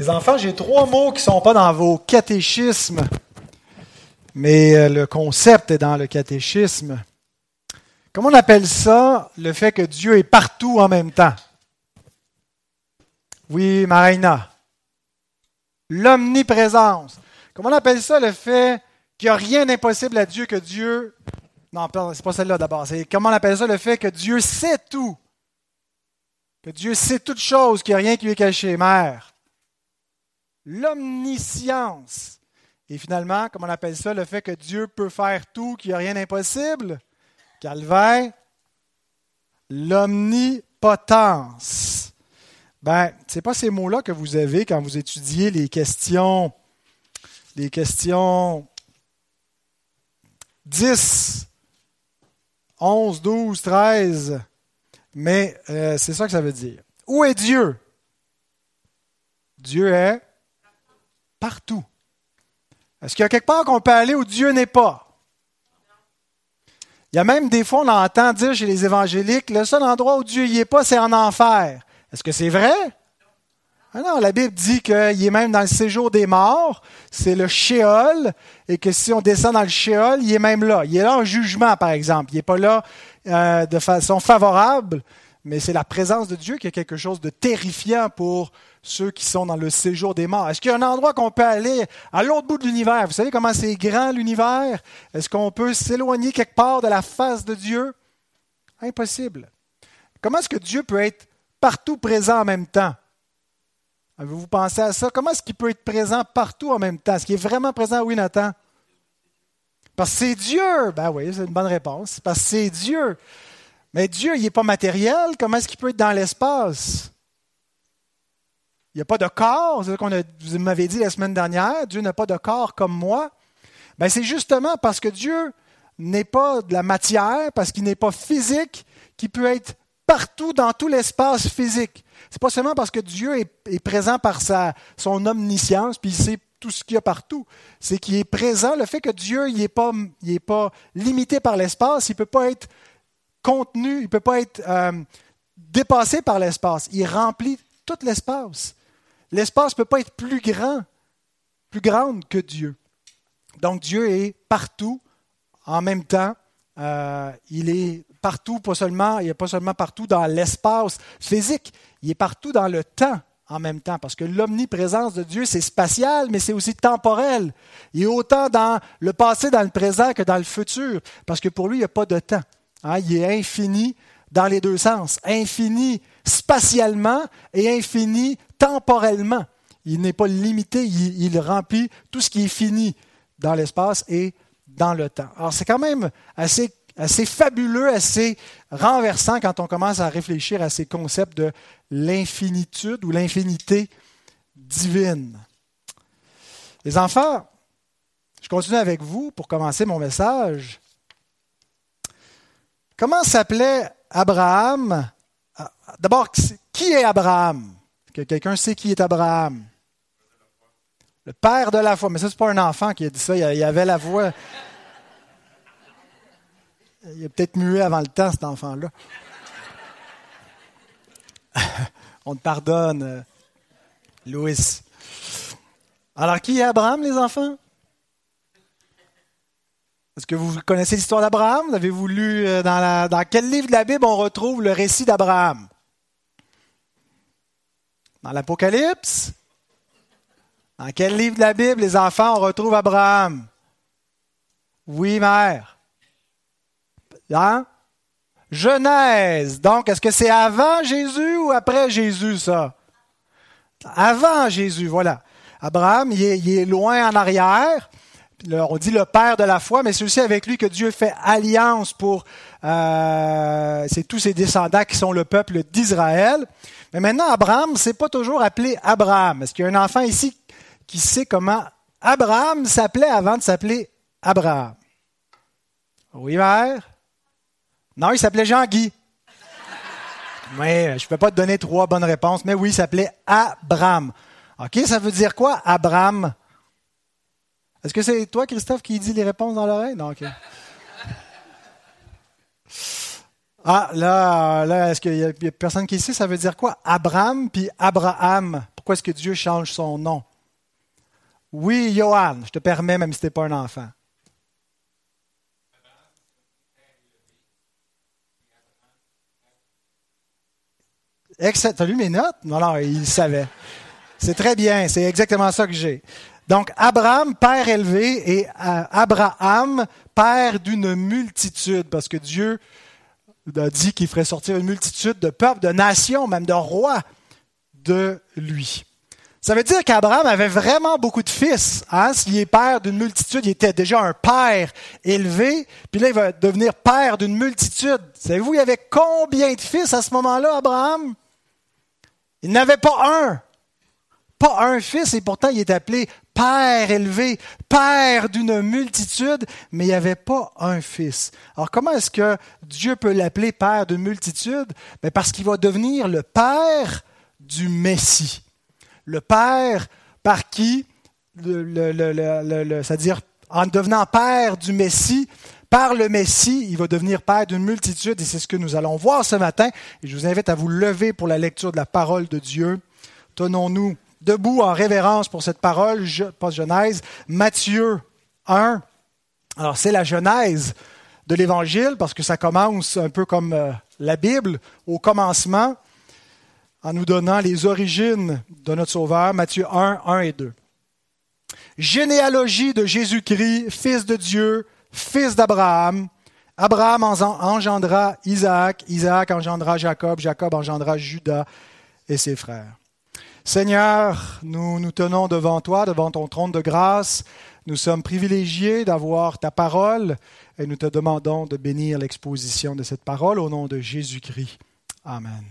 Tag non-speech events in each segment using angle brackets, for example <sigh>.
Les enfants, j'ai trois mots qui ne sont pas dans vos catéchismes, mais euh, le concept est dans le catéchisme. Comment on appelle ça, le fait que Dieu est partout en même temps? Oui, Marina. L'omniprésence. Comment on appelle ça, le fait qu'il n'y a rien d'impossible à Dieu, que Dieu... Non, c'est pas celle-là d'abord. C'est comment on appelle ça, le fait que Dieu sait tout. Que Dieu sait toutes choses, qu'il n'y a rien qui lui est caché. Mère l'omniscience. Et finalement, comme on appelle ça, le fait que Dieu peut faire tout, qu'il n'y a rien d'impossible. Calvaire, l'omnipotence. Ben, ce n'est pas ces mots-là que vous avez quand vous étudiez les questions, les questions 10, 11, 12, 13. Mais euh, c'est ça que ça veut dire. Où est Dieu? Dieu est partout. Est-ce qu'il y a quelque part qu'on peut aller où Dieu n'est pas? Il y a même des fois, on entend dire chez les évangéliques, le seul endroit où Dieu n'y est pas, c'est en enfer. Est-ce que c'est vrai? Ah non, la Bible dit qu'il est même dans le séjour des morts, c'est le Sheol, et que si on descend dans le Sheol, il est même là. Il est là en jugement, par exemple. Il n'est pas là euh, de façon favorable, mais c'est la présence de Dieu qui est quelque chose de terrifiant pour ceux qui sont dans le séjour des morts. Est-ce qu'il y a un endroit qu'on peut aller à l'autre bout de l'univers? Vous savez comment c'est grand l'univers? Est-ce qu'on peut s'éloigner quelque part de la face de Dieu? Impossible. Comment est-ce que Dieu peut être partout présent en même temps? Avez-vous pensé à ça? Comment est-ce qu'il peut être présent partout en même temps? Est-ce qu'il est vraiment présent? Oui, Nathan? Parce que c'est Dieu. Ben oui, c'est une bonne réponse. Parce que c'est Dieu. Mais Dieu, il n'est pas matériel. Comment est-ce qu'il peut être dans l'espace? Il n'y a pas de corps, qu'on vous m'avez dit la semaine dernière, Dieu n'a pas de corps comme moi. Ben, c'est justement parce que Dieu n'est pas de la matière, parce qu'il n'est pas physique, qu'il peut être partout dans tout l'espace physique. C'est pas seulement parce que Dieu est, présent par sa, son omniscience, puis il sait tout ce qu'il y a partout. C'est qu'il est présent. Le fait que Dieu n'est pas, pas limité par l'espace, il ne peut pas être contenu, il ne peut pas être euh, dépassé par l'espace. Il remplit tout l'espace. L'espace ne peut pas être plus grand, plus grande que Dieu. Donc Dieu est partout en même temps. Euh, il est partout, pas seulement, il n'est pas seulement partout dans l'espace physique, il est partout dans le temps en même temps, parce que l'omniprésence de Dieu, c'est spatial, mais c'est aussi temporel. Il est autant dans le passé, dans le présent que dans le futur, parce que pour lui, il n'y a pas de temps. Hein. Il est infini dans les deux sens, infini spatialement et infini temporellement. Il n'est pas limité, il, remplit tout ce qui est fini dans l'espace et dans le temps. Alors c'est quand même assez, assez fabuleux, assez renversant quand on commence à réfléchir à ces concepts de l'infinitude ou l'infinité divine. Les enfants, je continue avec vous pour commencer mon message. Comment s'appelait Abraham? Ah, D'abord, qui est Abraham? Que quelqu'un sait qui est Abraham. Le père de la foi. Mais ça, ce n'est pas un enfant qui a dit ça. Il avait la voix. Il est peut-être muet avant le temps, cet enfant-là. <laughs> On te pardonne, euh, Louis. Alors, qui est Abraham, les enfants? Est-ce que vous connaissez l'histoire d'Abraham? Avez-vous lu euh, dans, la, dans quel livre de la Bible on retrouve le récit d'Abraham? Dans l'Apocalypse? Dans quel livre de la Bible, les enfants, on retrouve Abraham? Oui, mère. Hein? Genèse. Donc, est-ce que c'est avant Jésus ou après Jésus, ça? Avant Jésus, voilà. Abraham, il est, loin en arrière. On dit le père de la foi, mais c'est aussi avec lui que Dieu fait alliance pour... Euh, c'est tous ses descendants qui sont le peuple d'Israël. Mais maintenant, Abraham, c'est pas toujours appelé Abraham. Est-ce qu'il y a un enfant ici qui sait comment Abraham s'appelait avant de s'appeler Abraham? Oui, mère? Non, il s'appelait Jean-Guy. Mais je ne peux pas te donner trois bonnes réponses, mais oui, il s'appelait Abraham. OK, ça veut dire quoi, Abraham? Est-ce que c'est toi, Christophe, qui dit les réponses dans l'oreille? Non. Ah, là, là est-ce qu'il y, a personne qui sait, ça veut dire quoi? Abraham puis Abraham. Pourquoi est-ce que Dieu change son nom? Oui, Johan, je te permets, même si tu n'es pas un enfant. T'as lu mes notes? Non, non, il savait. C'est très bien, c'est exactement ça que j'ai. Donc, Abraham, père élevé, et euh, Abraham, père d'une multitude, parce que Dieu a dit qu'il ferait sortir une multitude de peuples, de nations, même de rois de lui. Ça veut dire qu'Abraham avait vraiment beaucoup de fils. Hein? S'il est père d'une multitude, il était déjà un père élevé, puis là, il va devenir père d'une multitude. Savez-vous, il y avait combien de fils à ce moment-là, Abraham? Il n'avait pas un. Pas un fils, et pourtant il est appelé Père élevé, Père d'une multitude, mais il n'y avait pas un fils. Alors comment est-ce que Dieu peut l'appeler Père d'une multitude? Ben, parce qu'il va devenir le Père du Messie. Le Père par qui, c'est-à-dire en devenant Père du Messie, par le Messie, il va devenir Père d'une multitude, et c'est ce que nous allons voir ce matin. Et je vous invite à vous lever pour la lecture de la parole de Dieu. Tenons-nous debout en révérence pour cette parole, pas Genèse, Matthieu 1. Alors c'est la Genèse de l'Évangile, parce que ça commence un peu comme euh, la Bible, au commencement, en nous donnant les origines de notre Sauveur, Matthieu 1, 1 et 2. Généalogie de Jésus-Christ, fils de Dieu, fils d'Abraham. Abraham engendra Isaac, Isaac engendra Jacob, Jacob engendra Judas et ses frères. Seigneur, nous nous tenons devant toi, devant ton trône de grâce. Nous sommes privilégiés d'avoir ta parole et nous te demandons de bénir l'exposition de cette parole au nom de Jésus-Christ. Amen.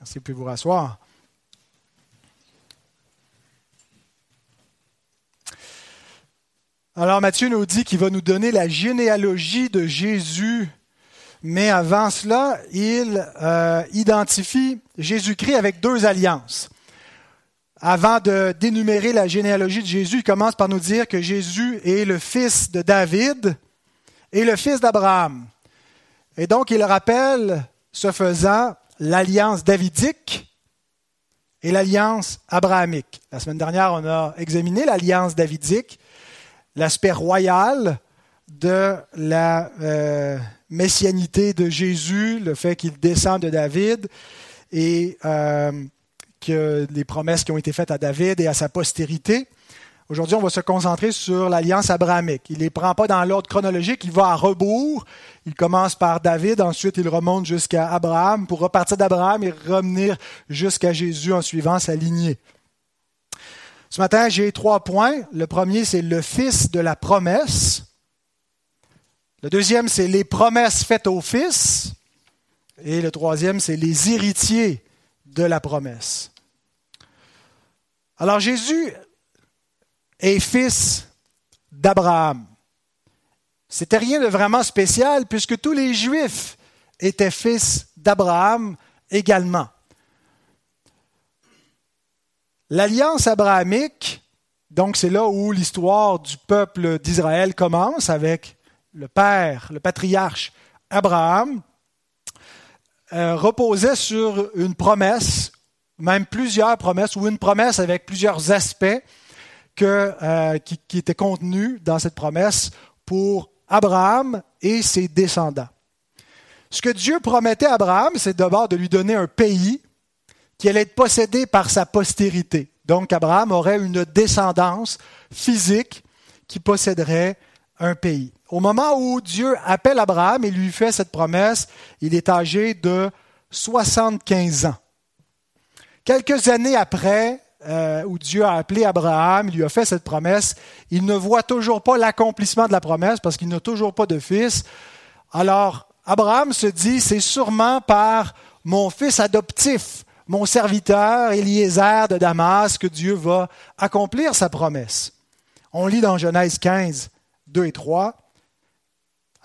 Merci, pouvez vous rasseoir. Alors Matthieu nous dit qu'il va nous donner la généalogie de Jésus, mais avant cela, il euh, identifie Jésus-Christ avec deux alliances. Avant de dénumérer la généalogie de Jésus, il commence par nous dire que Jésus est le fils de David et le fils d'Abraham. Et donc il rappelle, ce faisant, l'alliance davidique et l'alliance abrahamique. La semaine dernière, on a examiné l'alliance davidique l'aspect royal de la euh, messianité de Jésus, le fait qu'il descend de David et euh, que les promesses qui ont été faites à David et à sa postérité. Aujourd'hui, on va se concentrer sur l'alliance abrahamique. Il ne les prend pas dans l'ordre chronologique, il va à rebours. Il commence par David, ensuite il remonte jusqu'à Abraham pour repartir d'Abraham et revenir jusqu'à Jésus en suivant sa lignée. Ce matin, j'ai trois points. Le premier, c'est le fils de la promesse. Le deuxième, c'est les promesses faites au fils. Et le troisième, c'est les héritiers de la promesse. Alors Jésus est fils d'Abraham. C'était rien de vraiment spécial puisque tous les Juifs étaient fils d'Abraham également. L'alliance abrahamique, donc c'est là où l'histoire du peuple d'Israël commence avec le père, le patriarche Abraham, euh, reposait sur une promesse, même plusieurs promesses, ou une promesse avec plusieurs aspects que, euh, qui, qui étaient contenus dans cette promesse pour Abraham et ses descendants. Ce que Dieu promettait à Abraham, c'est d'abord de lui donner un pays qui allait être possédé par sa postérité. Donc Abraham aurait une descendance physique qui posséderait un pays. Au moment où Dieu appelle Abraham et lui fait cette promesse, il est âgé de 75 ans. Quelques années après, euh, où Dieu a appelé Abraham, il lui a fait cette promesse, il ne voit toujours pas l'accomplissement de la promesse parce qu'il n'a toujours pas de fils. Alors, Abraham se dit, c'est sûrement par mon fils adoptif, mon serviteur Eliezer de Damas que Dieu va accomplir sa promesse. On lit dans Genèse 15, 2 et 3.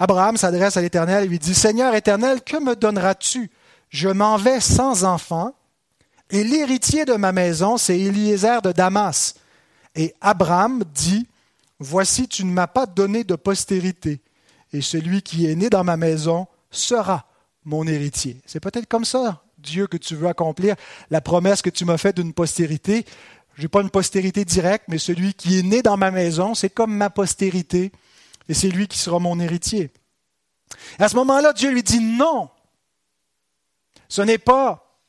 Abraham s'adresse à l'Éternel et lui dit, Seigneur éternel, que me donneras-tu? Je m'en vais sans enfant, et l'héritier de ma maison, c'est Eliezer de Damas. Et Abraham dit, Voici, tu ne m'as pas donné de postérité, et celui qui est né dans ma maison sera mon héritier. C'est peut-être comme ça Dieu, que tu veux accomplir la promesse que tu m'as faite d'une postérité. Je n'ai pas une postérité directe, mais celui qui est né dans ma maison, c'est comme ma postérité, et c'est lui qui sera mon héritier. à ce moment-là, Dieu lui dit non. Ce n'est pas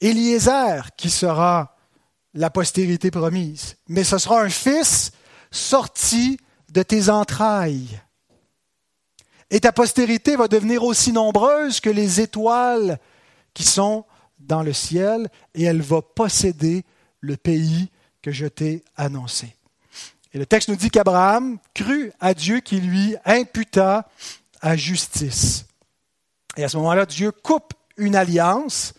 Eliezer qui sera la postérité promise, mais ce sera un fils sorti de tes entrailles. Et ta postérité va devenir aussi nombreuse que les étoiles qui sont dans le ciel, et elle va posséder le pays que je t'ai annoncé. Et le texte nous dit qu'Abraham crut à Dieu qui lui imputa à justice. Et à ce moment-là, Dieu coupe une alliance.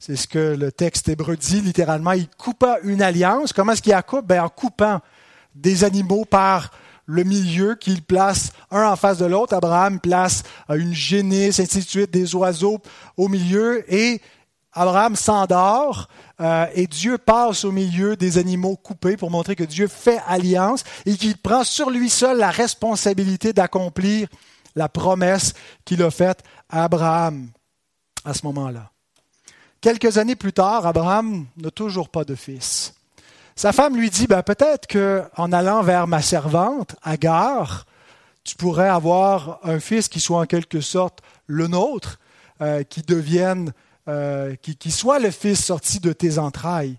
C'est ce que le texte hébreu dit littéralement. Il coupa une alliance. Comment est-ce qu'il la coupe? Ben, En coupant des animaux par le milieu qu'il place un en face de l'autre. Abraham place une génisse, ainsi de suite, des oiseaux au milieu et Abraham s'endort euh, et Dieu passe au milieu des animaux coupés pour montrer que Dieu fait alliance et qu'il prend sur lui seul la responsabilité d'accomplir la promesse qu'il a faite à Abraham à ce moment-là. Quelques années plus tard, Abraham n'a toujours pas de fils. Sa femme lui dit, ben, peut-être qu'en allant vers ma servante, Agar, tu pourrais avoir un fils qui soit en quelque sorte le nôtre, euh, qui devienne, euh, qui, soit le fils sorti de tes entrailles.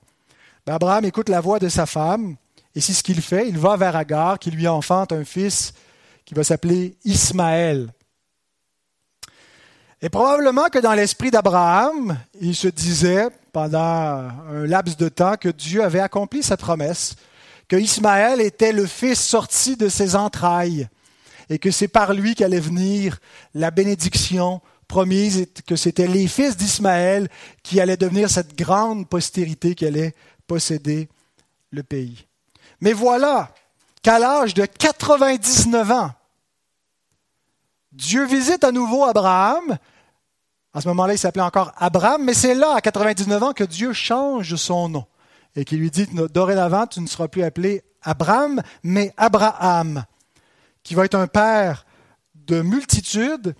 Abraham écoute la voix de sa femme, et c'est ce qu'il fait. Il va vers Agar, qui lui enfante un fils qui va s'appeler Ismaël. Et probablement que dans l'esprit d'Abraham, il se disait pendant un laps de temps que Dieu avait accompli sa promesse, que Ismaël était le fils sorti de ses entrailles et que c'est par lui qu'allait venir la bénédiction promise et que c'était les fils d'Ismaël qui allaient devenir cette grande postérité qui allait posséder le pays. Mais voilà qu'à l'âge de 99 ans, Dieu visite à nouveau Abraham à ce moment-là, il s'appelait encore Abraham, mais c'est là, à 99 ans, que Dieu change son nom et qui lui dit, dorénavant, tu ne seras plus appelé Abraham, mais Abraham, qui va être un père de multitudes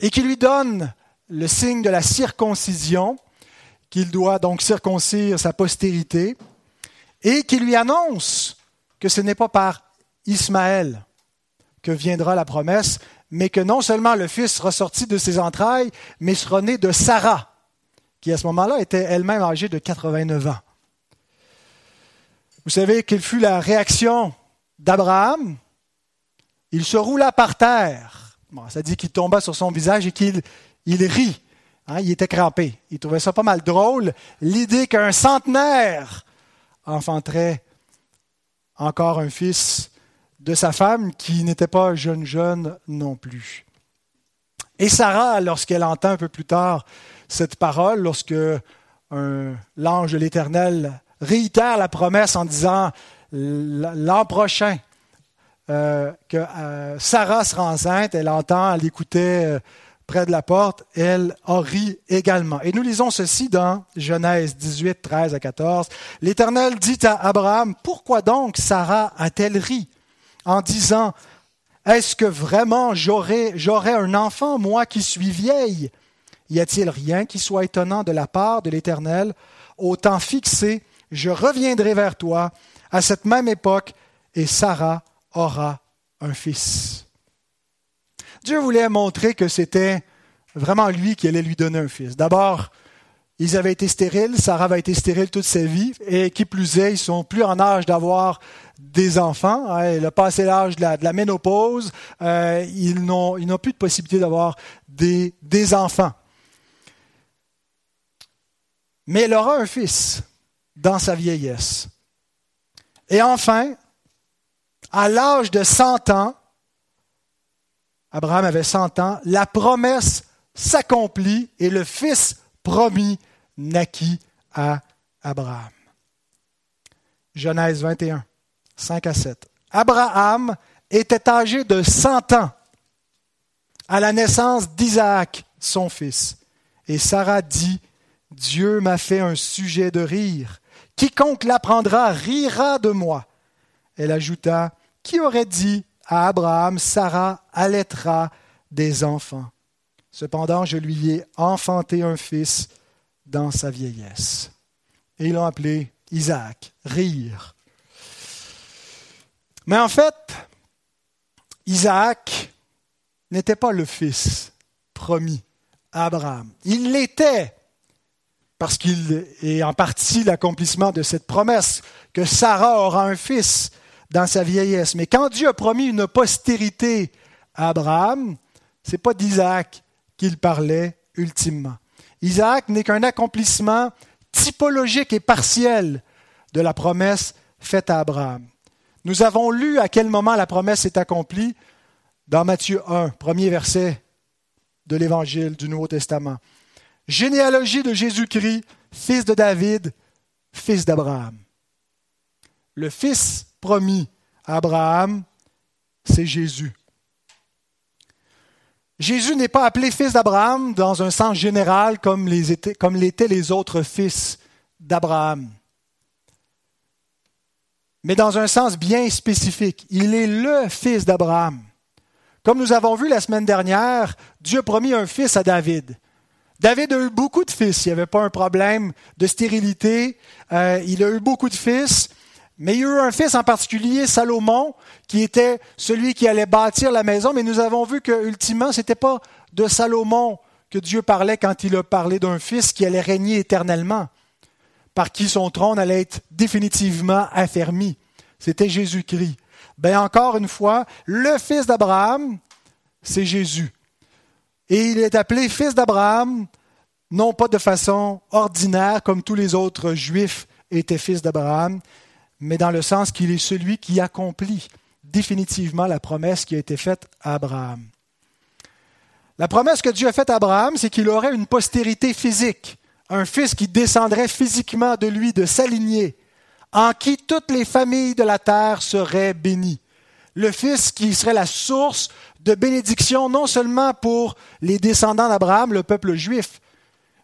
et qui lui donne le signe de la circoncision, qu'il doit donc circoncire sa postérité, et qui lui annonce que ce n'est pas par Ismaël que viendra la promesse, mais que non seulement le fils sera sorti de ses entrailles, mais sera né de Sarah, qui à ce moment-là était elle-même âgée de 89 ans. Vous savez quelle fut la réaction d'Abraham? Il se roula par terre. Ça dit qu'il tomba sur son visage et qu'il il rit. Hein, il était crampé. Il trouvait ça pas mal drôle, l'idée qu'un centenaire enfanterait encore un fils de sa femme qui n'était pas jeune jeune non plus. Et Sarah, lorsqu'elle entend un peu plus tard cette parole, lorsque l'ange de l'Éternel réitère la promesse en disant l'an prochain euh, que euh, Sarah sera enceinte, elle entend, elle écoutait euh, près de la porte, elle a ri également. Et nous lisons ceci dans Genèse 18, 13 à 14. L'Éternel dit à Abraham, Pourquoi donc Sarah a-t-elle ri en disant, Est-ce que vraiment j'aurai, un enfant, moi qui suis vieille? Y a-t-il rien qui soit étonnant de la part de l'Éternel Au temps fixé, je reviendrai vers toi à cette même époque, et Sarah aura un fils. Dieu voulait montrer que c'était vraiment lui qui allait lui donner un fils. D'abord, ils avaient été stériles, Sarah avait été stérile toute sa vie, et qui plus est, ils sont plus en âge d'avoir des enfants. Hein, elle a passé l'âge de la, ménopause, euh, ils n'ont plus de possibilité d'avoir des, des enfants. Mais elle aura un fils dans sa vieillesse. Et enfin, à l'âge de 100 ans, Abraham avait 100 ans, la promesse s'accomplit et le fils promis naquit à Abraham. Genèse 21, 5 à 7. Abraham était âgé de 100 ans à la naissance d'Isaac, son fils. Et Sarah dit, Dieu m'a fait un sujet de rire. Quiconque l'apprendra rira de moi. Elle ajouta, Qui aurait dit à Abraham, Sarah allaitera des enfants Cependant, je lui ai enfanté un fils dans sa vieillesse. Et ils l'ont appelé Isaac, rire. Mais en fait, Isaac n'était pas le fils promis à Abraham. Il l'était parce qu'il est en partie l'accomplissement de cette promesse que Sarah aura un fils dans sa vieillesse. Mais quand Dieu a promis une postérité à Abraham, ce n'est pas d'Isaac qu'il parlait ultimement. Isaac n'est qu'un accomplissement typologique et partiel de la promesse faite à Abraham. Nous avons lu à quel moment la promesse est accomplie dans Matthieu 1, premier verset de l'Évangile du Nouveau Testament. Généalogie de Jésus-Christ, fils de David, fils d'Abraham. Le fils promis à Abraham, c'est Jésus. Jésus n'est pas appelé fils d'Abraham dans un sens général comme l'étaient les autres fils d'Abraham, mais dans un sens bien spécifique. Il est le fils d'Abraham. Comme nous avons vu la semaine dernière, Dieu a promis un fils à David. David a eu beaucoup de fils. Il n'y avait pas un problème de stérilité. Euh, il a eu beaucoup de fils. Mais il y a eu un fils en particulier, Salomon, qui était celui qui allait bâtir la maison. Mais nous avons vu que, ultimement, ce n'était pas de Salomon que Dieu parlait quand il a parlé d'un fils qui allait régner éternellement, par qui son trône allait être définitivement affermi. C'était Jésus-Christ. Ben encore une fois, le fils d'Abraham, c'est Jésus. Et il est appelé fils d'Abraham, non pas de façon ordinaire comme tous les autres juifs étaient fils d'Abraham, mais dans le sens qu'il est celui qui accomplit définitivement la promesse qui a été faite à Abraham. La promesse que Dieu a faite à Abraham, c'est qu'il aurait une postérité physique, un fils qui descendrait physiquement de lui, de sa en qui toutes les familles de la terre seraient bénies. Le fils qui serait la source de bénédiction non seulement pour les descendants d'Abraham, le peuple juif,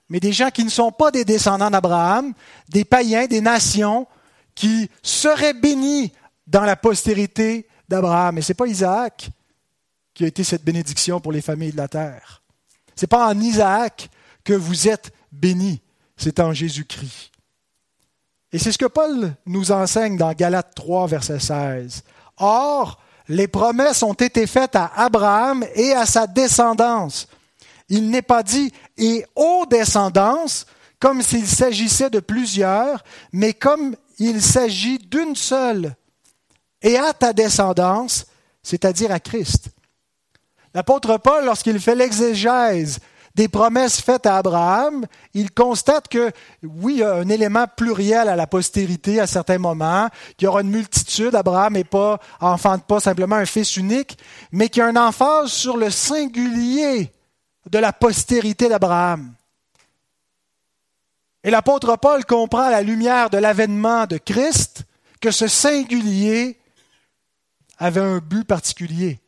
mais des gens qui ne sont pas des descendants d'Abraham, des païens, des nations, qui seraient bénis dans la postérité d'Abraham. Et ce n'est pas Isaac qui a été cette bénédiction pour les familles de la terre. Ce n'est pas en Isaac que vous êtes bénis, c'est en Jésus-Christ. Et c'est ce que Paul nous enseigne dans Galates 3, verset 16. Or, les promesses ont été faites à Abraham et à sa descendance. Il n'est pas dit et aux descendances, comme s'il s'agissait de plusieurs, mais comme il s'agit d'une seule, et à ta descendance, c'est-à-dire à Christ. L'apôtre Paul, lorsqu'il fait l'exégèse des promesses faites à Abraham, il constate que, oui, il y a un élément pluriel à la postérité à certains moments, qu'il y aura une multitude, Abraham n'est pas, enfante pas simplement un fils unique, mais qu'il y a un emphase sur le singulier de la postérité d'Abraham. Et l'apôtre Paul comprend à la lumière de l'avènement de Christ que ce singulier avait un but particulier.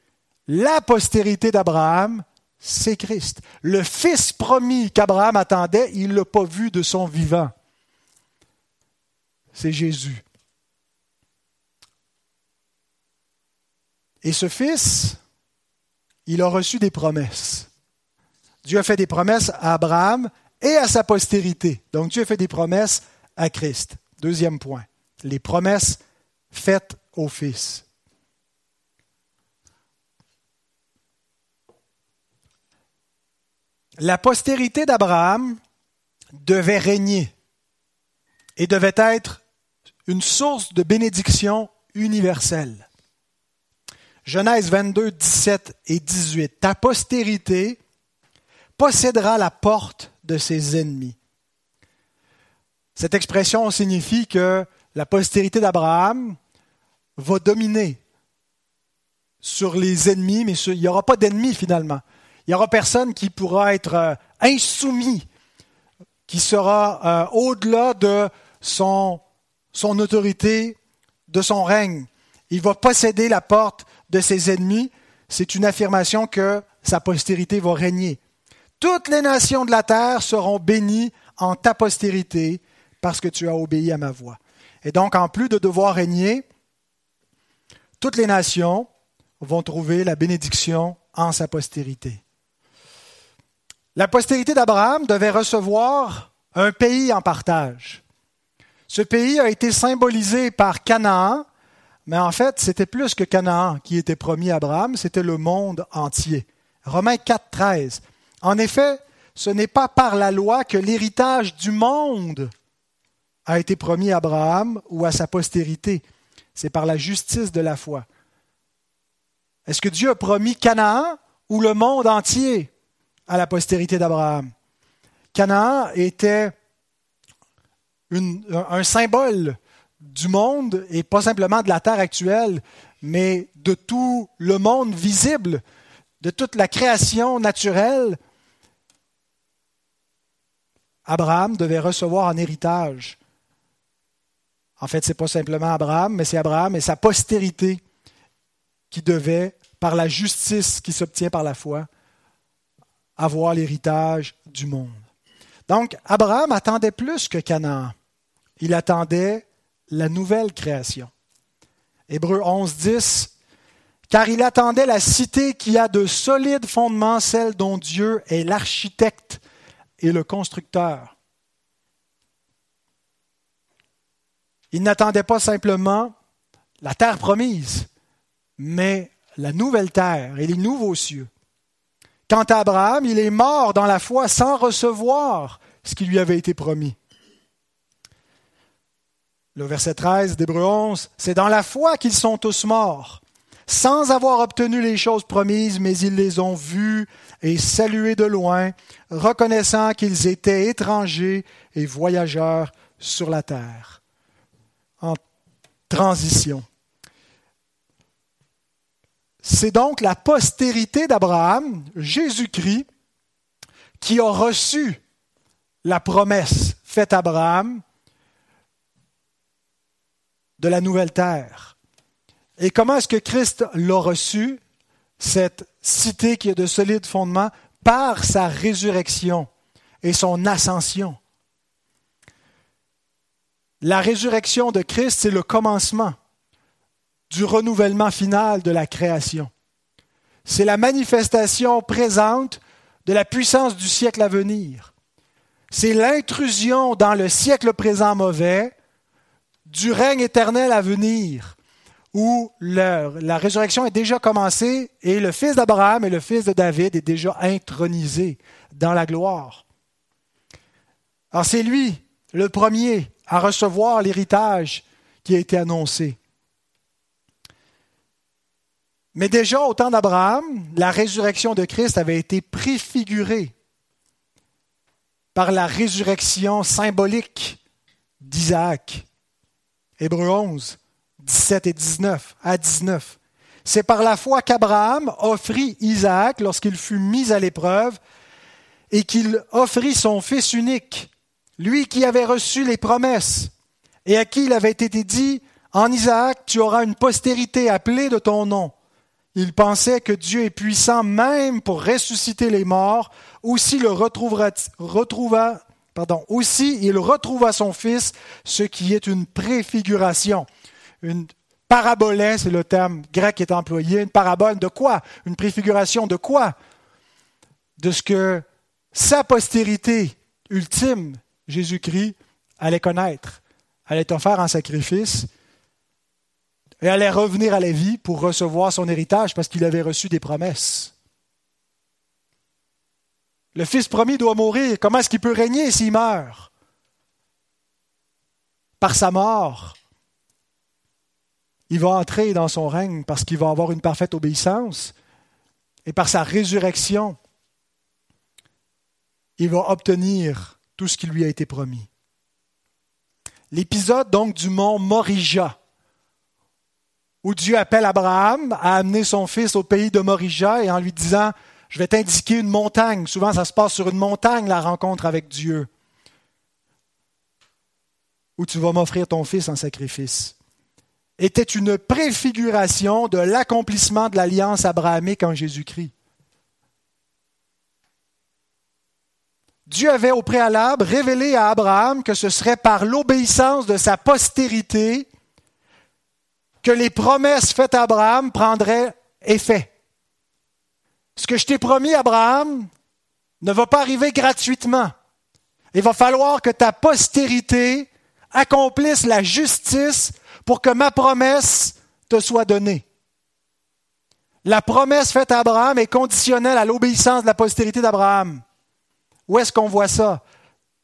La postérité d'Abraham c'est Christ. Le Fils promis qu'Abraham attendait, il ne l'a pas vu de son vivant. C'est Jésus. Et ce Fils, il a reçu des promesses. Dieu a fait des promesses à Abraham et à sa postérité. Donc Dieu fait des promesses à Christ. Deuxième point, les promesses faites au Fils. la postérité d'Abraham devait régner et devait être une source de bénédiction universelle. Genèse 22, 17 et 18. Ta postérité possédera la porte de ses ennemis. Cette expression signifie que la postérité d'Abraham va dominer sur les ennemis, mais il n'y aura pas d'ennemis finalement. Il n'y aura personne qui pourra être euh, insoumis, qui sera euh, au-delà de son, son autorité, de son règne. Il va posséder la porte de ses ennemis. C'est une affirmation que sa postérité va régner. Toutes les nations de la terre seront bénies en ta postérité parce que tu as obéi à ma voix. Et donc, en plus de devoir régner, toutes les nations vont trouver la bénédiction en sa postérité. La postérité d'Abraham devait recevoir un pays en partage. Ce pays a été symbolisé par Canaan, mais en fait, c'était plus que Canaan qui était promis à Abraham, c'était le monde entier. Romains 4, 13. En effet, ce n'est pas par la loi que l'héritage du monde a été promis à Abraham ou à sa postérité. C'est par la justice de la foi. Est-ce que Dieu a promis Canaan ou le monde entier à la postérité d'Abraham? Canaan était un symbole du monde et pas simplement de la terre actuelle, mais de tout le monde visible, de toute la création naturelle. Abraham devait recevoir en héritage. En fait, ce n'est pas simplement Abraham, mais c'est Abraham et sa postérité qui devaient, par la justice qui s'obtient par la foi, avoir l'héritage du monde. Donc, Abraham attendait plus que Canaan. Il attendait la nouvelle création. Hébreu 11, 10. Car il attendait la cité qui a de solides fondements, celle dont Dieu est l'architecte et le constructeur. Il n'attendait pas simplement la terre promise, mais la nouvelle terre et les nouveaux cieux. Quant à Abraham, il est mort dans la foi sans recevoir ce qui lui avait été promis. Le verset 13 d'Hébreu 11, c'est dans la foi qu'ils sont tous morts, sans avoir obtenu les choses promises, mais ils les ont vues et saluées de loin, reconnaissant qu'ils étaient étrangers et voyageurs sur la terre. En transition. C'est donc la postérité d'Abraham, Jésus-Christ, qui a reçu la promesse faite à Abraham de la nouvelle terre. Et comment est-ce que Christ l'a reçu, cette cité qui a de solides fondements, par sa résurrection et son ascension? La résurrection de Christ, c'est le commencement du renouvellement final de la création. C'est la manifestation présente de la puissance du siècle à venir. C'est l'intrusion dans le siècle présent mauvais du règne éternel à venir, où la, résurrection est déjà commencée et le fils d'Abraham et le fils de David est déjà intronisé dans la gloire. Alors c'est lui, le premier, à recevoir l'héritage qui a été annoncé. Mais déjà au temps d'Abraham, la résurrection de Christ avait été préfigurée par la résurrection symbolique d'Isaac. Hébreu 11, 17 et 19 à 19. C'est par la foi qu'Abraham offrit Isaac lorsqu'il fut mis à l'épreuve et qu'il offrit son fils unique, lui qui avait reçu les promesses et à qui il avait été dit, en Isaac, tu auras une postérité appelée de ton nom. Il pensait que Dieu est puissant même pour ressusciter les morts. Aussi le il retrouva son fils, ce qui est une préfiguration. Une parabole, c'est le terme grec qui est employé. Une parabole de quoi? Une préfiguration de quoi? De ce que sa postérité ultime, Jésus-Christ, allait connaître, allait offrir en sacrifice et allait revenir à la vie pour recevoir son héritage parce qu'il avait reçu des promesses. Le fils promis doit mourir. Comment est-ce qu'il peut régner s'il meurt? Par sa mort. Il va entrer dans son règne parce qu'il va avoir une parfaite obéissance. Et par sa résurrection, il va obtenir tout ce qui lui a été promis. L'épisode donc du mont Morija, où Dieu appelle Abraham à amener son fils au pays de Morija et en lui disant, je vais t'indiquer une montagne. Souvent, ça se passe sur une montagne, la rencontre avec Dieu, où tu vas m'offrir ton fils en sacrifice. Était une préfiguration de l'accomplissement de l'alliance abrahamique en Jésus-Christ. Dieu avait au préalable révélé à Abraham que ce serait par l'obéissance de sa postérité que les promesses faites à Abraham prendraient effet. Ce que je t'ai promis, Abraham, ne va pas arriver gratuitement. Il va falloir que ta postérité accomplisse la justice pour que ma promesse te soit donnée. La promesse faite à Abraham est conditionnelle à l'obéissance de la postérité d'Abraham. Où est-ce qu'on voit ça?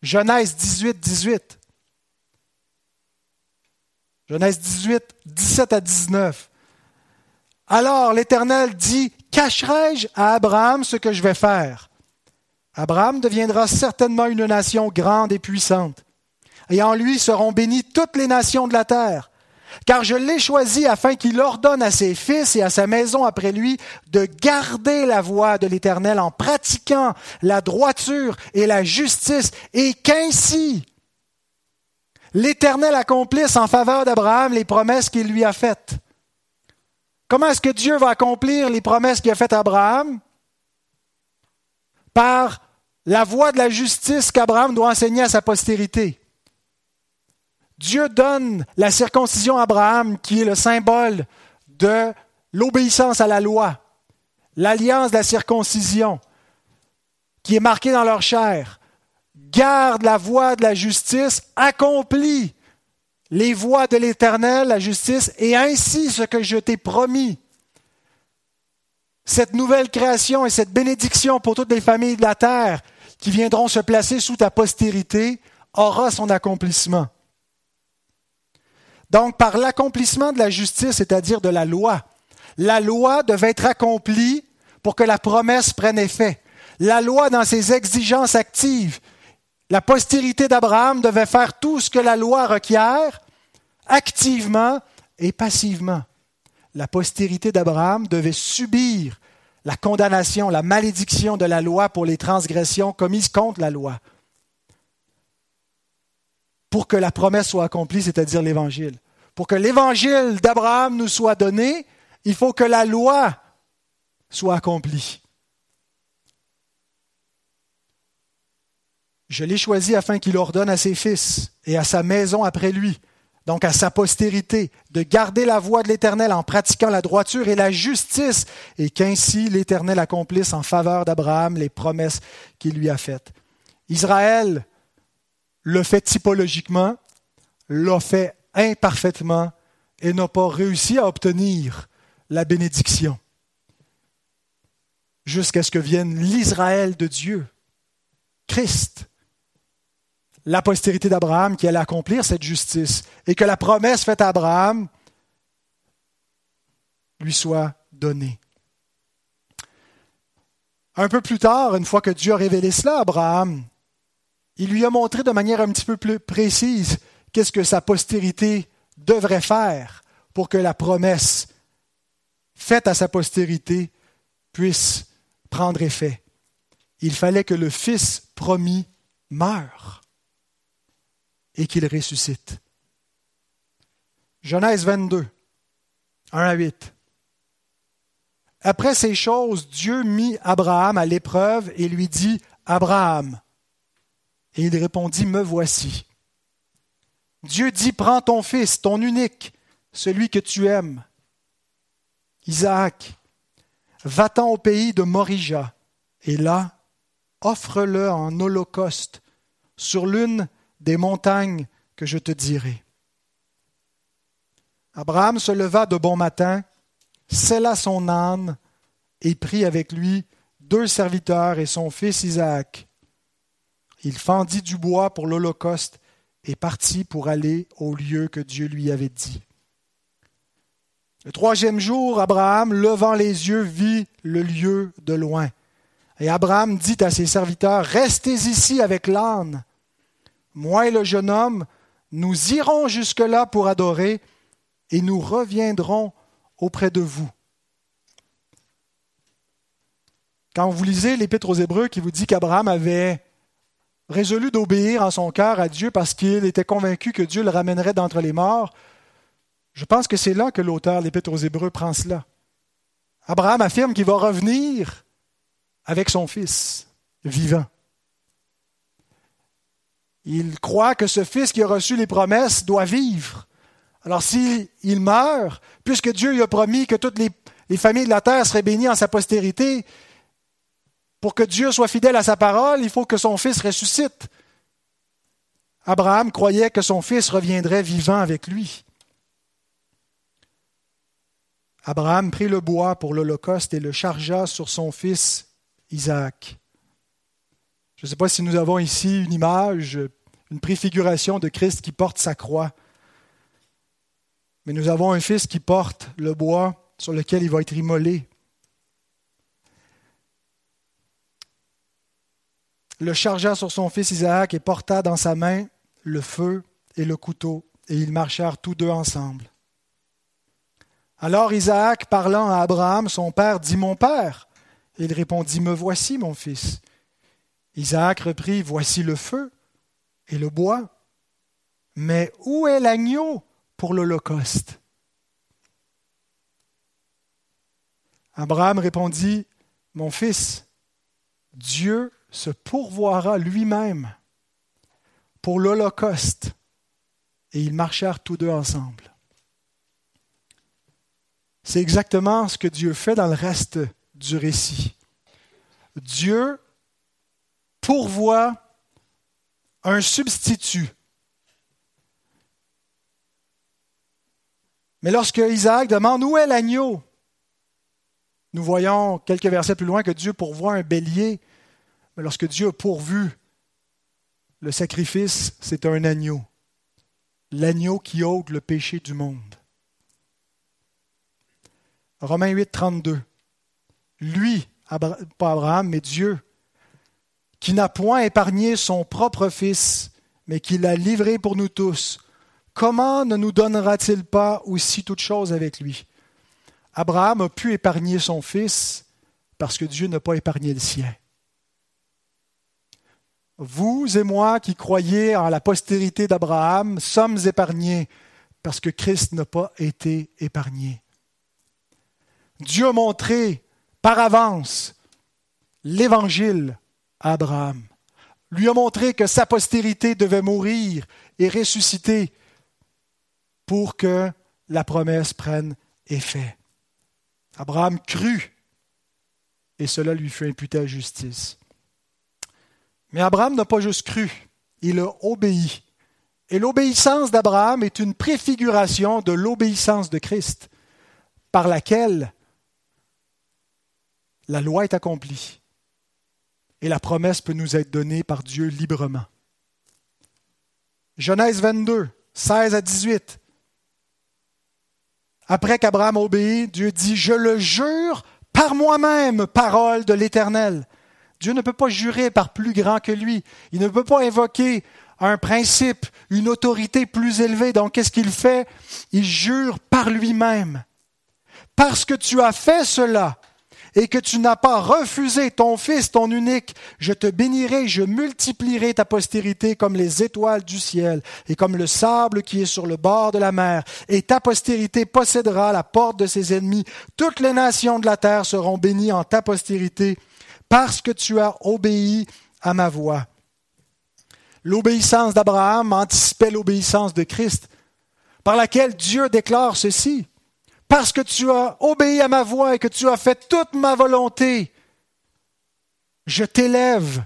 Genèse 18, 18. Genèse 18, 17 à 19. Alors l'Éternel dit, cacherai-je à Abraham ce que je vais faire? Abraham deviendra certainement une nation grande et puissante, et en lui seront bénies toutes les nations de la terre. Car je l'ai choisi afin qu'il ordonne à ses fils et à sa maison après lui de garder la voie de l'Éternel en pratiquant la droiture et la justice, et qu'ainsi l'Éternel accomplisse en faveur d'Abraham les promesses qu'il lui a faites. Comment est-ce que Dieu va accomplir les promesses qu'il a faites à Abraham? Par la voie de la justice qu'Abraham doit enseigner à sa postérité. Dieu donne la circoncision à Abraham, qui est le symbole de l'obéissance à la loi, l'alliance de la circoncision, qui est marquée dans leur chair. Garde la voie de la justice, accomplit les voies de l'Éternel, la justice, et ainsi ce que je t'ai promis. Cette nouvelle création et cette bénédiction pour toutes les familles de la terre qui viendront se placer sous ta postérité aura son accomplissement. Donc, par l'accomplissement de la justice, c'est-à-dire de la loi, la loi devait être accomplie pour que la promesse prenne effet. La loi dans ses exigences actives, la postérité d'Abraham devait faire tout ce que la loi requiert, activement et passivement. La postérité d'Abraham devait subir la condamnation, la malédiction de la loi pour les transgressions commises contre la loi. Pour que la promesse soit accomplie, c'est-à-dire l'Évangile. Pour que l'Évangile d'Abraham nous soit donné, il faut que la loi soit accomplie. Je l'ai choisi afin qu'il ordonne à ses fils et à sa maison après lui, donc à sa postérité, de garder la voie de l'Éternel en pratiquant la droiture et la justice, et qu'ainsi l'Éternel accomplisse en faveur d'Abraham les promesses qu'il lui a faites. Israël le fait typologiquement, l'a fait imparfaitement et n'a pas réussi à obtenir la bénédiction jusqu'à ce que vienne l'Israël de Dieu, Christ, la postérité d'Abraham qui allait accomplir cette justice et que la promesse faite à Abraham lui soit donnée. Un peu plus tard, une fois que Dieu a révélé cela à Abraham, il lui a montré de manière un petit peu plus précise qu'est-ce que sa postérité devrait faire pour que la promesse faite à sa postérité puisse prendre effet. Il fallait que le Fils promis meure et qu'il ressuscite. Genèse 22, 1 à 8. Après ces choses, Dieu mit Abraham à l'épreuve et lui dit, Abraham. Et il répondit, Me voici. Dieu dit, Prends ton fils, ton unique, celui que tu aimes, Isaac, va-t'en au pays de Morija, et là, offre-le en holocauste sur l'une des montagnes que je te dirai. Abraham se leva de bon matin, scella son âne et prit avec lui deux serviteurs et son fils Isaac. Il fendit du bois pour l'Holocauste et partit pour aller au lieu que Dieu lui avait dit. Le troisième jour, Abraham, levant les yeux, vit le lieu de loin. Et Abraham dit à ses serviteurs, Restez ici avec l'âne moi et le jeune homme, nous irons jusque-là pour adorer et nous reviendrons auprès de vous. Quand vous lisez l'Épître aux Hébreux qui vous dit qu'Abraham avait résolu d'obéir en son cœur à Dieu parce qu'il était convaincu que Dieu le ramènerait d'entre les morts, je pense que c'est là que l'auteur de l'Épître aux Hébreux prend cela. Abraham affirme qu'il va revenir avec son fils vivant. Il croit que ce fils qui a reçu les promesses doit vivre. Alors s'il meurt, puisque Dieu lui a promis que toutes les, les familles de la terre seraient bénies en sa postérité, pour que Dieu soit fidèle à sa parole, il faut que son fils ressuscite. Abraham croyait que son fils reviendrait vivant avec lui. Abraham prit le bois pour l'Holocauste et le chargea sur son fils Isaac. Je ne sais pas si nous avons ici une image, une préfiguration de Christ qui porte sa croix. Mais nous avons un fils qui porte le bois sur lequel il va être immolé. Le chargea sur son fils Isaac et porta dans sa main le feu et le couteau, et ils marchèrent tous deux ensemble. Alors Isaac, parlant à Abraham, son père, dit Mon père. il répondit Me voici, mon fils. Isaac reprit Voici le feu et le bois. Mais où est l'agneau pour l'Holocauste? Abraham répondit Mon fils, Dieu se pourvoira lui-même pour l'Holocauste. Et ils marchèrent tous deux ensemble. C'est exactement ce que Dieu fait dans le reste du récit. Dieu pourvoit un substitut. Mais lorsque Isaac demande où est l'agneau, nous voyons quelques versets plus loin que Dieu pourvoit un bélier. Mais lorsque Dieu a pourvu le sacrifice, c'est un agneau. L'agneau qui ôte le péché du monde. Romains 8, 32. Lui, pas Abraham, mais Dieu, qui n'a point épargné son propre Fils, mais qui l'a livré pour nous tous, comment ne nous donnera-t-il pas aussi toute chose avec lui? Abraham a pu épargner son Fils parce que Dieu n'a pas épargné le sien. Vous et moi qui croyez en la postérité d'Abraham sommes épargnés parce que Christ n'a pas été épargné. Dieu a montré par avance l'évangile à Abraham, lui a montré que sa postérité devait mourir et ressusciter pour que la promesse prenne effet. Abraham crut et cela lui fut imputé à justice. Mais Abraham n'a pas juste cru, il a obéi. Et l'obéissance d'Abraham est une préfiguration de l'obéissance de Christ, par laquelle la loi est accomplie et la promesse peut nous être donnée par Dieu librement. Genèse 22, 16 à 18. Après qu'Abraham obéit, Dieu dit, Je le jure par moi-même, parole de l'Éternel. Dieu ne peut pas jurer par plus grand que lui. Il ne peut pas invoquer un principe, une autorité plus élevée. Donc, qu'est-ce qu'il fait? Il jure par lui-même. Parce que tu as fait cela, et que tu n'as pas refusé ton Fils, ton unique, je te bénirai, je multiplierai ta postérité comme les étoiles du ciel et comme le sable qui est sur le bord de la mer, et ta postérité possédera la porte de ses ennemis. Toutes les nations de la terre seront bénies en ta postérité, parce que tu as obéi à ma voix. L'obéissance d'Abraham anticipait l'obéissance de Christ, par laquelle Dieu déclare ceci parce que tu as obéi à ma voix et que tu as fait toute ma volonté, je t'élève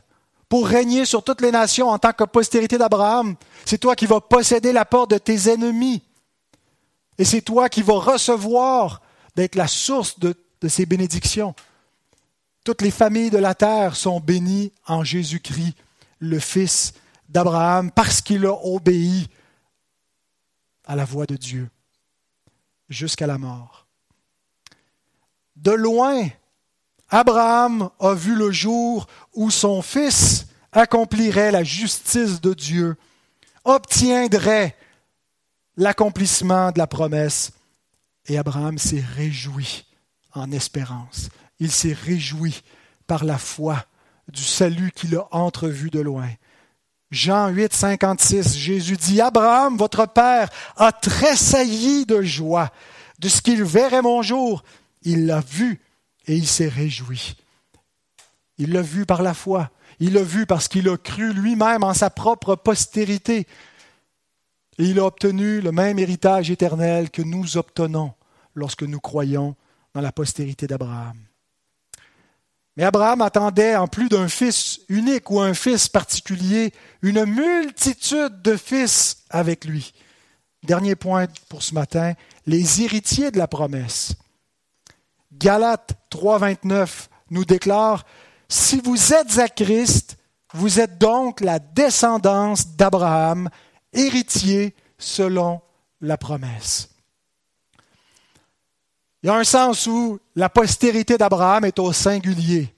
pour régner sur toutes les nations en tant que postérité d'Abraham. C'est toi qui vas posséder la porte de tes ennemis. Et c'est toi qui vas recevoir d'être la source de, de ces bénédictions. Toutes les familles de la terre sont bénies en Jésus-Christ, le Fils d'Abraham, parce qu'il a obéi à la voix de Dieu jusqu'à la mort. De loin, Abraham a vu le jour où son fils accomplirait la justice de Dieu, obtiendrait l'accomplissement de la promesse. Et Abraham s'est réjoui en espérance. Il s'est réjoui par la foi du salut qu'il a entrevu de loin. Jean 8, 56, Jésus dit, Abraham, votre père, a tressailli de joie de ce qu'il verrait mon jour. Il l'a vu et il s'est réjoui. Il l'a vu par la foi. Il l'a vu parce qu'il a cru lui-même en sa propre postérité. Et il a obtenu le même héritage éternel que nous obtenons lorsque nous croyons dans la postérité d'Abraham. Mais Abraham attendait, en plus d'un fils unique ou un fils particulier, une multitude de fils avec lui. Dernier point pour ce matin, les héritiers de la promesse. Galates 3.29 nous déclare, Si vous êtes à Christ, vous êtes donc la descendance d'Abraham, héritier selon la promesse. Il y a un sens où la postérité d'Abraham est au singulier,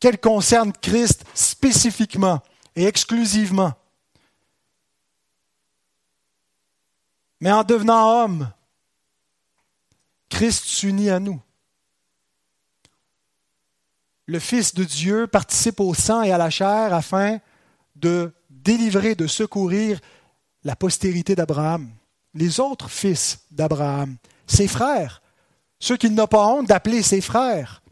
qu'elle concerne Christ spécifiquement et exclusivement. Mais en devenant homme, Christ s'unit à nous. Le Fils de Dieu participe au sang et à la chair afin de délivrer, de secourir la postérité d'Abraham, les autres fils d'Abraham, ses frères, ceux qu'il n'a pas honte d'appeler ses frères.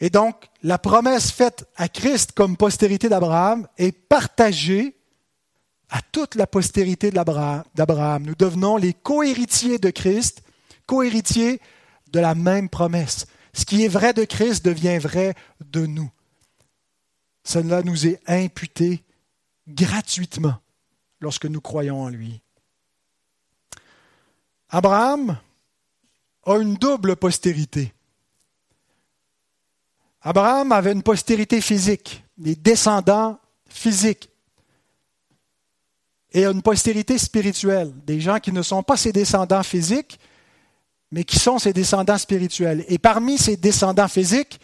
Et donc, la promesse faite à Christ comme postérité d'Abraham est partagée à toute la postérité d'Abraham. Nous devenons les co-héritiers de Christ, co-héritiers de la même promesse. Ce qui est vrai de Christ devient vrai de nous. Cela nous est imputé gratuitement lorsque nous croyons en lui. Abraham a une double postérité. Abraham avait une postérité physique, des descendants physiques, et une postérité spirituelle, des gens qui ne sont pas ses descendants physiques, mais qui sont ses descendants spirituels. Et parmi ses descendants physiques,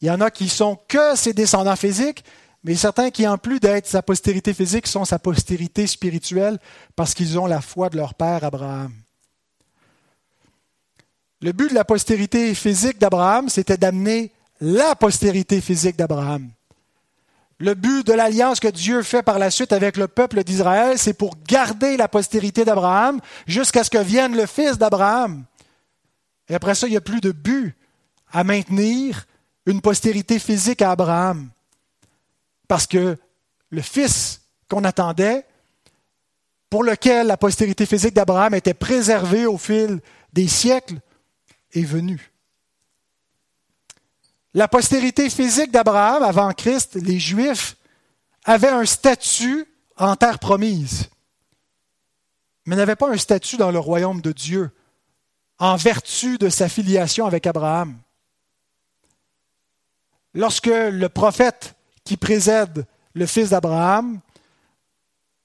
il y en a qui sont que ses descendants physiques, mais certains qui, en plus d'être sa postérité physique, sont sa postérité spirituelle parce qu'ils ont la foi de leur père Abraham. Le but de la postérité physique d'Abraham, c'était d'amener la postérité physique d'Abraham. Le but de l'alliance que Dieu fait par la suite avec le peuple d'Israël, c'est pour garder la postérité d'Abraham jusqu'à ce que vienne le fils d'Abraham. Et après ça, il n'y a plus de but à maintenir une postérité physique à Abraham. Parce que le fils qu'on attendait, pour lequel la postérité physique d'Abraham était préservée au fil des siècles, est venu. La postérité physique d'Abraham, avant Christ, les Juifs, avaient un statut en terre promise, mais n'avaient pas un statut dans le royaume de Dieu, en vertu de sa filiation avec Abraham. Lorsque le prophète qui précède le fils d'Abraham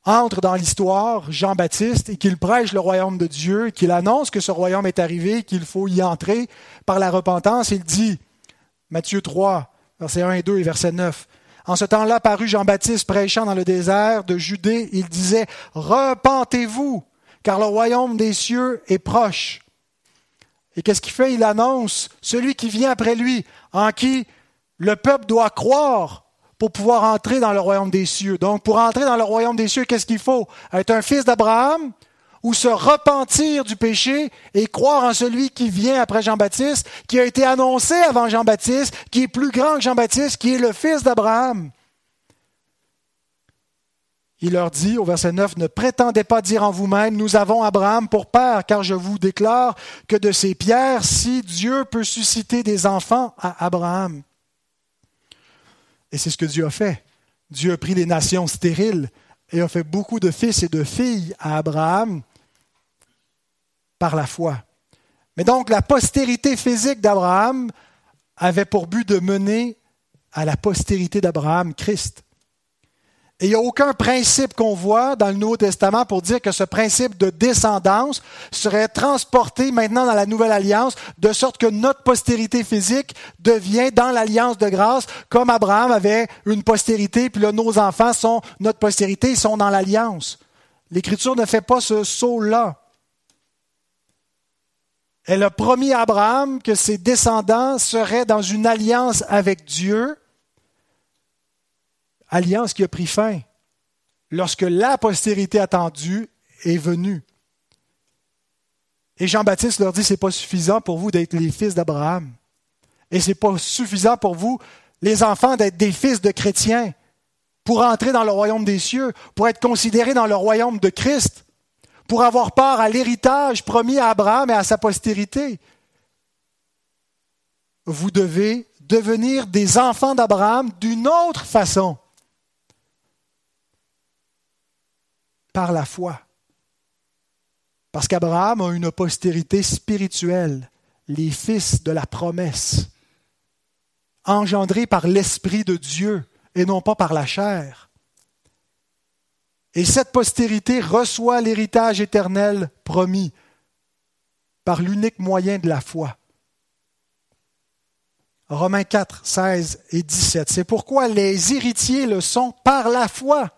entre dans l'histoire, Jean-Baptiste, et qu'il prêche le royaume de Dieu, qu'il annonce que ce royaume est arrivé, qu'il faut y entrer par la repentance, il dit, Matthieu 3, versets 1 et 2 et verset 9, En ce temps-là parut Jean-Baptiste prêchant dans le désert de Judée, il disait, Repentez-vous, car le royaume des cieux est proche. Et qu'est-ce qu'il fait? Il annonce celui qui vient après lui, en qui le peuple doit croire pour pouvoir entrer dans le royaume des cieux. Donc, pour entrer dans le royaume des cieux, qu'est-ce qu'il faut? Être un fils d'Abraham ou se repentir du péché et croire en celui qui vient après Jean-Baptiste, qui a été annoncé avant Jean-Baptiste, qui est plus grand que Jean-Baptiste, qui est le fils d'Abraham. Il leur dit au verset 9, Ne prétendez pas dire en vous-même, Nous avons Abraham pour père, car je vous déclare que de ces pierres, si Dieu peut susciter des enfants à Abraham, et c'est ce que Dieu a fait. Dieu a pris les nations stériles et a fait beaucoup de fils et de filles à Abraham par la foi. Mais donc la postérité physique d'Abraham avait pour but de mener à la postérité d'Abraham Christ. Et il n'y a aucun principe qu'on voit dans le Nouveau Testament pour dire que ce principe de descendance serait transporté maintenant dans la Nouvelle Alliance, de sorte que notre postérité physique devient dans l'Alliance de grâce, comme Abraham avait une postérité, puis là, nos enfants sont notre postérité, ils sont dans l'Alliance. L'Écriture ne fait pas ce saut-là. Elle a promis à Abraham que ses descendants seraient dans une alliance avec Dieu, alliance qui a pris fin lorsque la postérité attendue est venue. Et Jean-Baptiste leur dit, c'est pas suffisant pour vous d'être les fils d'Abraham. Et c'est pas suffisant pour vous, les enfants, d'être des fils de chrétiens pour entrer dans le royaume des cieux, pour être considérés dans le royaume de Christ, pour avoir part à l'héritage promis à Abraham et à sa postérité. vous devez devenir des enfants d'Abraham d'une autre façon. Par la foi. Parce qu'Abraham a une postérité spirituelle, les fils de la promesse, engendrés par l'Esprit de Dieu et non pas par la chair. Et cette postérité reçoit l'héritage éternel promis par l'unique moyen de la foi. Romains 4, 16 et 17. C'est pourquoi les héritiers le sont par la foi,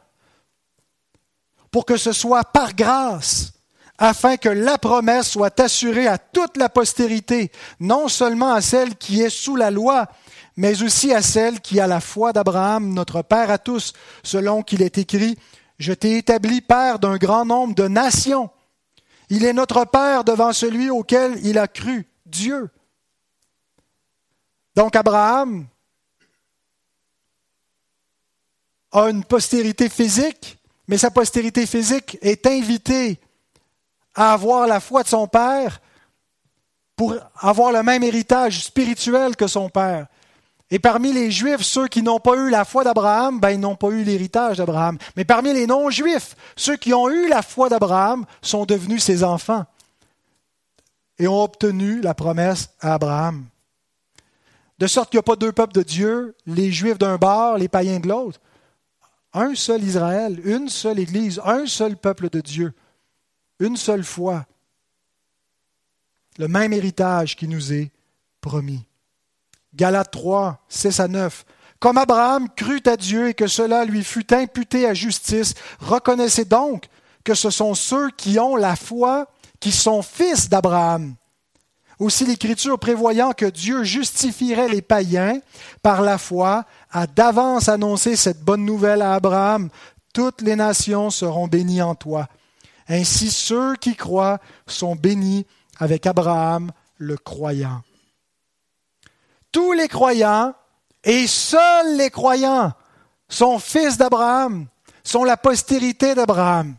pour que ce soit par grâce, afin que la promesse soit assurée à toute la postérité, non seulement à celle qui est sous la loi, mais aussi à celle qui a la foi d'Abraham, notre Père à tous, selon qu'il est écrit, Je t'ai établi Père d'un grand nombre de nations il est notre Père devant celui auquel il a cru, Dieu. Donc Abraham a une postérité physique, mais sa postérité physique est invitée à avoir la foi de son Père pour avoir le même héritage spirituel que son Père. Et parmi les Juifs, ceux qui n'ont pas eu la foi d'Abraham, ben, ils n'ont pas eu l'héritage d'Abraham. Mais parmi les non-Juifs, ceux qui ont eu la foi d'Abraham sont devenus ses enfants et ont obtenu la promesse à Abraham. De sorte qu'il n'y a pas deux peuples de Dieu, les Juifs d'un bord, les païens de l'autre. Un seul Israël, une seule Église, un seul peuple de Dieu, une seule foi. Le même héritage qui nous est promis. Galates 3, 6 à 9. Comme Abraham crut à Dieu et que cela lui fut imputé à justice, reconnaissez donc que ce sont ceux qui ont la foi qui sont fils d'Abraham. Aussi l'Écriture prévoyant que Dieu justifierait les païens par la foi, a d'avance annoncé cette bonne nouvelle à Abraham. Toutes les nations seront bénies en toi. Ainsi ceux qui croient sont bénis avec Abraham le croyant tous les croyants et seuls les croyants sont fils d'Abraham, sont la postérité d'Abraham.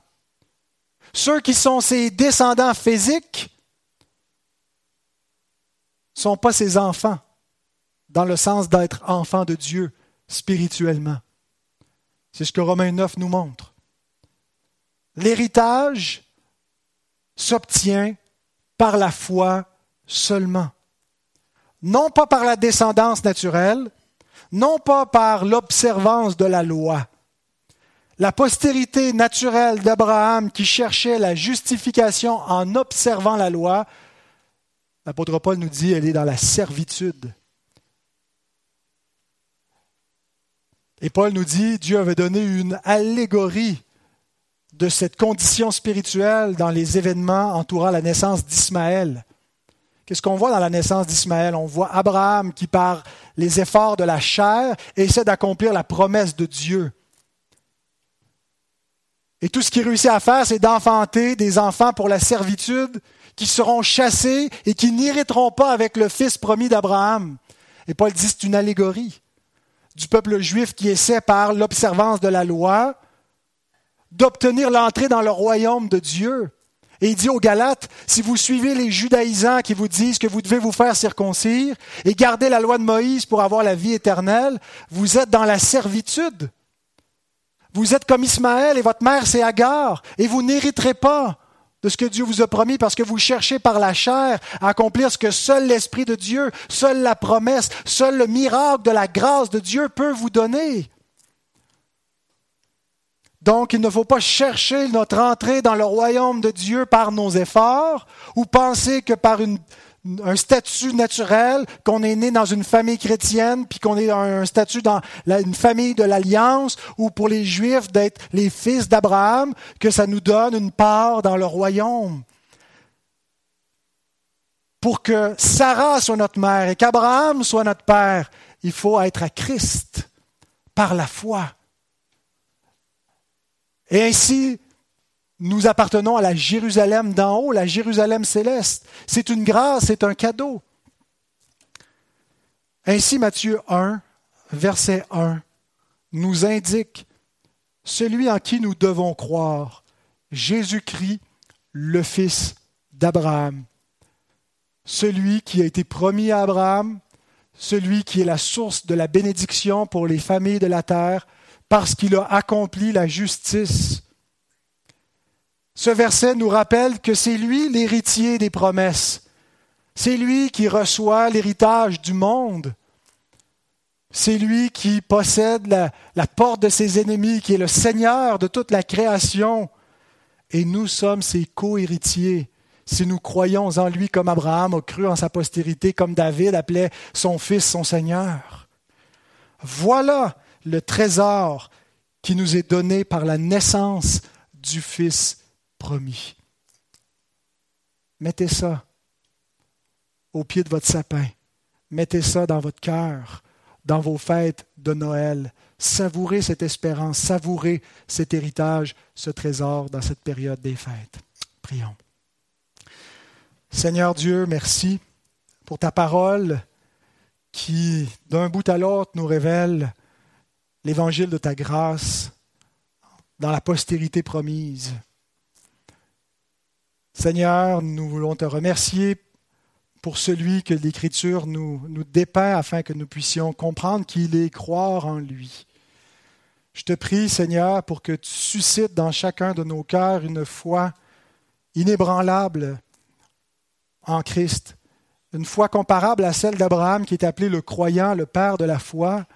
Ceux qui sont ses descendants physiques sont pas ses enfants, dans le sens d'être enfants de Dieu spirituellement. C'est ce que Romains 9 nous montre. L'héritage s'obtient par la foi seulement non pas par la descendance naturelle, non pas par l'observance de la loi. La postérité naturelle d'Abraham qui cherchait la justification en observant la loi, l'apôtre Paul nous dit, elle est dans la servitude. Et Paul nous dit, Dieu avait donné une allégorie de cette condition spirituelle dans les événements entourant la naissance d'Ismaël. Qu'est-ce qu'on voit dans la naissance d'Ismaël? On voit Abraham qui, par les efforts de la chair, essaie d'accomplir la promesse de Dieu. Et tout ce qu'il réussit à faire, c'est d'enfanter des enfants pour la servitude qui seront chassés et qui n'irriteront pas avec le fils promis d'Abraham. Et Paul dit c'est une allégorie du peuple juif qui essaie par l'observance de la loi d'obtenir l'entrée dans le royaume de Dieu. Et il dit aux Galates, si vous suivez les judaïsants qui vous disent que vous devez vous faire circoncire et garder la loi de Moïse pour avoir la vie éternelle, vous êtes dans la servitude. Vous êtes comme Ismaël et votre mère c'est Agar et vous n'hériterez pas de ce que Dieu vous a promis parce que vous cherchez par la chair à accomplir ce que seul l'Esprit de Dieu, seule la promesse, seul le miracle de la grâce de Dieu peut vous donner. Donc, il ne faut pas chercher notre entrée dans le royaume de Dieu par nos efforts ou penser que par un statut naturel, qu'on est né dans une famille chrétienne, puis qu'on est un statut dans une famille de l'Alliance, ou pour les Juifs d'être les fils d'Abraham, que ça nous donne une part dans le royaume. Pour que Sarah soit notre mère et qu'Abraham soit notre père, il faut être à Christ par la foi. Et ainsi, nous appartenons à la Jérusalem d'en haut, la Jérusalem céleste. C'est une grâce, c'est un cadeau. Ainsi, Matthieu 1, verset 1, nous indique celui en qui nous devons croire, Jésus-Christ, le Fils d'Abraham. Celui qui a été promis à Abraham, celui qui est la source de la bénédiction pour les familles de la terre, parce qu'il a accompli la justice. Ce verset nous rappelle que c'est lui l'héritier des promesses. C'est lui qui reçoit l'héritage du monde. C'est lui qui possède la, porte de ses ennemis, qui est le Seigneur de toute la création. Et nous sommes ses co-héritiers si nous croyons en lui comme Abraham a cru en sa postérité, comme David appelait son fils son Seigneur. Voilà le trésor qui nous est donné par la naissance du Fils promis. Mettez ça au pied de votre sapin. Mettez ça dans votre cœur, dans vos fêtes de Noël. Savourez cette espérance, savourez cet héritage, ce trésor dans cette période des fêtes. Prions. Seigneur Dieu, merci pour ta parole qui, d'un bout à l'autre, nous révèle l'évangile de ta grâce dans la postérité promise. Seigneur, nous voulons te remercier pour celui que l'Écriture nous, nous dépeint afin que nous puissions comprendre qu'il est, croire en lui. Je te prie, Seigneur, pour que tu suscites dans chacun de nos cœurs une foi inébranlable en Christ, une foi comparable à celle d'Abraham qui est appelé le croyant, le père de la foi,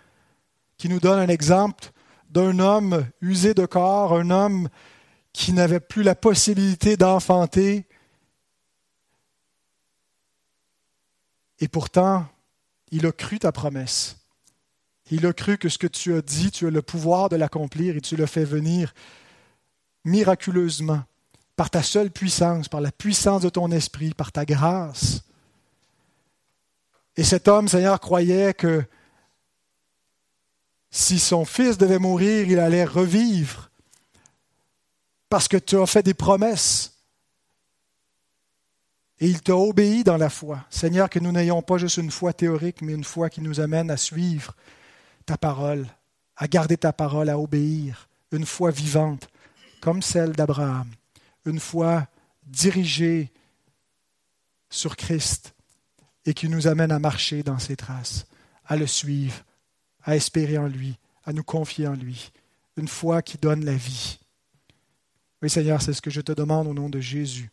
qui nous donne un exemple d'un homme usé de corps, un homme qui n'avait plus la possibilité d'enfanter. Et pourtant, il a cru ta promesse. Il a cru que ce que tu as dit, tu as le pouvoir de l'accomplir et tu le fais venir miraculeusement par ta seule puissance, par la puissance de ton esprit, par ta grâce. Et cet homme, Seigneur, croyait que si son fils devait mourir, il allait revivre, parce que tu as fait des promesses. Et il t'a obéi dans la foi. Seigneur, que nous n'ayons pas juste une foi théorique, mais une foi qui nous amène à suivre ta parole, à garder ta parole, à obéir. Une foi vivante, comme celle d'Abraham une foi dirigée sur Christ et qui nous amène à marcher dans ses traces, à le suivre, à espérer en lui, à nous confier en lui. Une foi qui donne la vie. Oui Seigneur, c'est ce que je te demande au nom de Jésus.